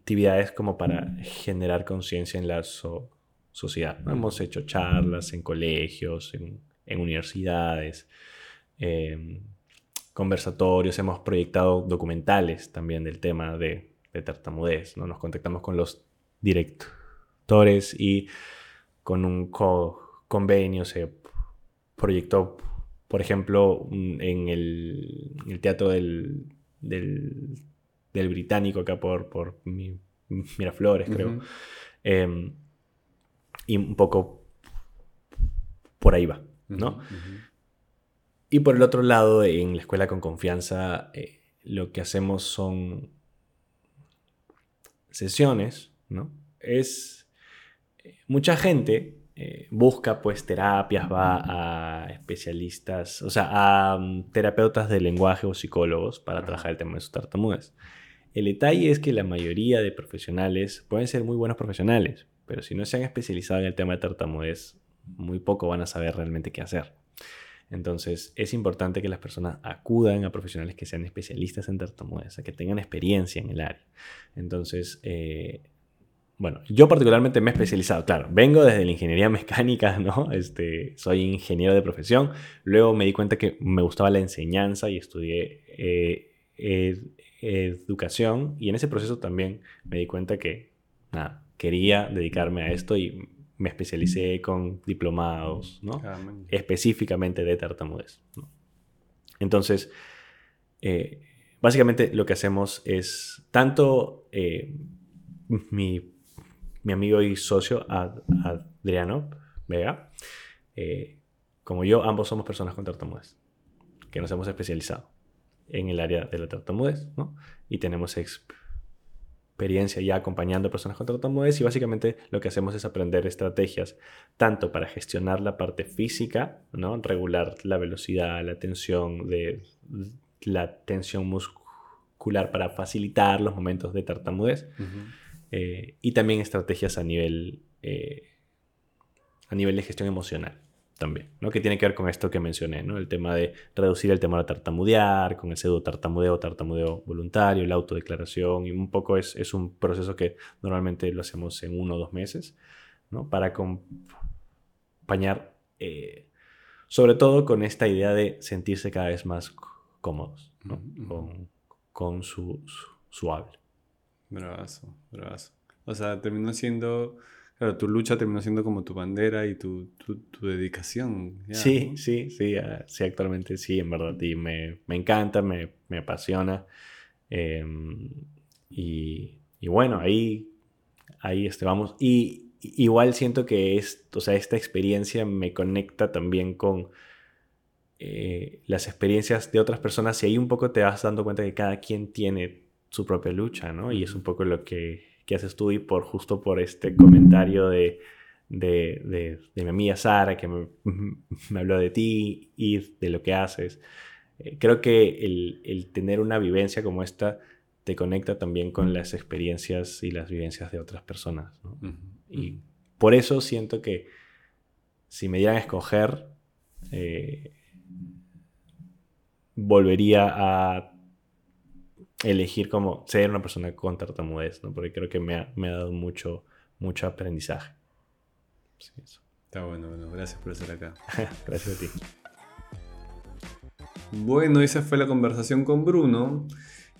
actividades como para generar conciencia en la so sociedad. ¿no? Hemos hecho charlas en colegios, en, en universidades, eh, conversatorios, hemos proyectado documentales también del tema de, de tartamudez, ¿no? Nos contactamos con los directores y con un co convenio se proyectó por ejemplo, en el, en el teatro del, del, del, británico, acá por, por Miraflores, creo. Uh -huh. eh, y un poco por ahí va, ¿no? Uh -huh. Y por el otro lado, en la escuela con confianza, eh, lo que hacemos son sesiones, ¿no? Es mucha gente eh, busca pues terapias, va a especialistas, o sea, a um, terapeutas de lenguaje o psicólogos para trabajar el tema de sus tartamudez. El detalle es que la mayoría de profesionales pueden ser muy buenos profesionales, pero si no se han especializado en el tema de tartamudez, muy poco van a saber realmente qué hacer. Entonces es importante que las personas acudan a profesionales que sean especialistas en tartamudez, que tengan experiencia en el área. Entonces, eh, bueno, yo particularmente me he especializado, claro, vengo desde la ingeniería mecánica, ¿no? Este, soy ingeniero de profesión, luego me di cuenta que me gustaba la enseñanza y estudié eh, ed educación y en ese proceso también me di cuenta que, nada, quería dedicarme a esto y me especialicé con diplomados, ¿no? Específicamente de tartamudez, ¿no? Entonces, eh, básicamente lo que hacemos es tanto eh, mi mi amigo y socio Ad, Adriano Vega, eh, como yo, ambos somos personas con tartamudez, que nos hemos especializado en el área de la tartamudez, ¿no? Y tenemos experiencia ya acompañando a personas con tartamudez y básicamente lo que hacemos es aprender estrategias tanto para gestionar la parte física, ¿no? regular la velocidad, la tensión de la tensión muscular para facilitar los momentos de tartamudez eh, y también estrategias a nivel, eh, a nivel de gestión emocional también, ¿no? Que tiene que ver con esto que mencioné, ¿no? El tema de reducir el temor a tartamudear, con el pseudo tartamudeo, tartamudeo voluntario, la autodeclaración, y un poco es, es un proceso que normalmente lo hacemos en uno o dos meses, ¿no? Para acompañar, eh, sobre todo con esta idea de sentirse cada vez más cómodos, ¿no? con, con, su, su, habla. Bravazo, bravazo. O sea, terminó siendo Claro, tu lucha terminó siendo como tu bandera y tu, tu, dedicación. sí, sí, sí, sí, actualmente sí, en verdad. Y me, me encanta, me, me apasiona. Em, y, y, bueno, ahí, ahí este, vamos. Y igual siento que es, o sea, esta experiencia me conecta también con eh, las experiencias de otras personas y ahí un poco te vas dando cuenta que cada quien tiene su propia lucha, ¿no? Y es un poco lo que que haces tú y por justo por este comentario de, de, mi amiga Sara que me, habló de ti y de lo que haces. Eh, creo que el, tener una vivencia como esta te conecta también con las experiencias y las vivencias de otras personas. Y por eso siento que si me dieran a escoger, eh, volvería a elegir como ser una persona con tartamudez, ¿no? Porque creo que me ha, me ha dado mucho, mucho aprendizaje. Sí, eso. Está bueno, bueno, gracias por estar acá. gracias a ti. Bueno, esa fue la conversación con Bruno.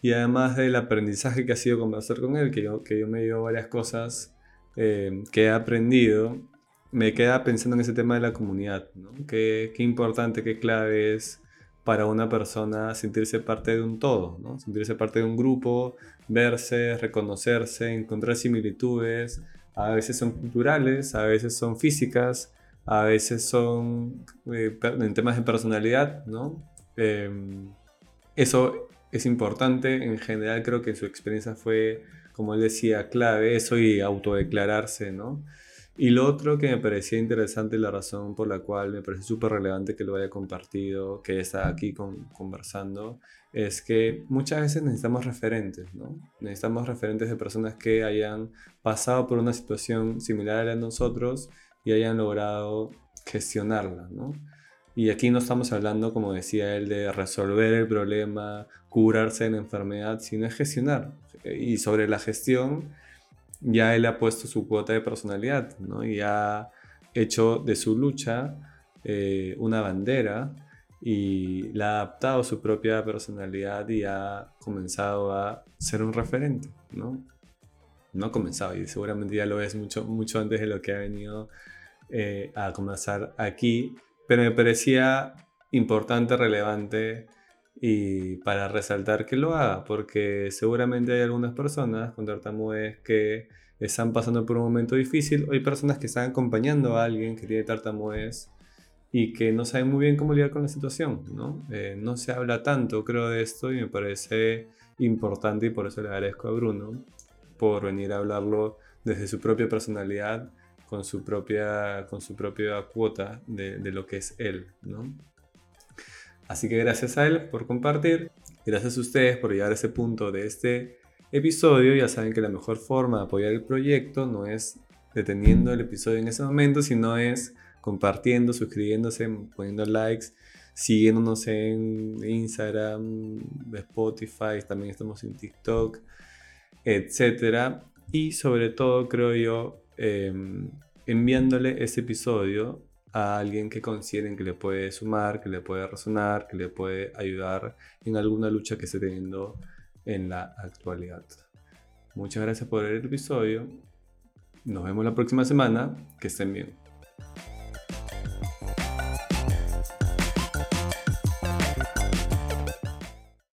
Y además del aprendizaje que ha sido conversar con él, que yo, que yo me dio varias cosas eh, que he aprendido, me queda pensando en ese tema de la comunidad. ¿no? Qué, qué importante, qué clave es para una persona sentirse parte de un todo, ¿no? sentirse parte de un grupo, verse, reconocerse, encontrar similitudes. A veces son culturales, a veces son físicas, a veces son eh, en temas de personalidad. ¿no? Em, eso es importante. En general creo que su experiencia fue, como él decía, clave, eso y autodeclararse. ¿no? Y lo otro que me parecía interesante, la razón por la cual me parece súper relevante que lo haya compartido, que está aquí con, conversando, es que muchas veces necesitamos referentes, ¿no? Necesitamos referentes de personas que hayan pasado por una situación similar a la de nosotros y hayan logrado gestionarla, ¿no? Y aquí no estamos hablando, como decía él, de resolver el problema, curarse de la enfermedad, sino es gestionar. Y sobre la gestión ya él ha puesto su cuota de personalidad, ¿no? Y ha hecho de su lucha eh, una bandera y la ha adaptado a su propia personalidad y ha comenzado a ser un referente, ¿no? No ha comenzado y seguramente ya lo es mucho, mucho antes de lo que ha venido eh, a comenzar aquí, pero me parecía importante, relevante y para resaltar que lo haga, porque seguramente hay algunas personas con tartamudez que están pasando por un momento difícil, o hay personas que están acompañando a alguien que tiene tartamudez y que no saben muy bien cómo lidiar con la situación, ¿no? Eh, no se habla tanto, creo, de esto y me parece importante y por eso le agradezco a Bruno por venir a hablarlo desde su propia personalidad, con su propia, con su propia cuota de, de lo que es él, ¿no? Así que gracias a él por compartir, gracias a ustedes por llegar a ese punto de este episodio. Ya saben que la mejor forma de apoyar el proyecto no es deteniendo el episodio en ese momento, sino es compartiendo, suscribiéndose, poniendo likes, siguiéndonos en Instagram, Spotify, también estamos en TikTok, etc. Y sobre todo, creo yo, em, enviándole este episodio a alguien que consideren que le puede sumar, que le puede resonar, que le puede ayudar en alguna lucha que esté teniendo en la actualidad. Muchas gracias por ver el episodio. Nos vemos la próxima semana. Que estén bien.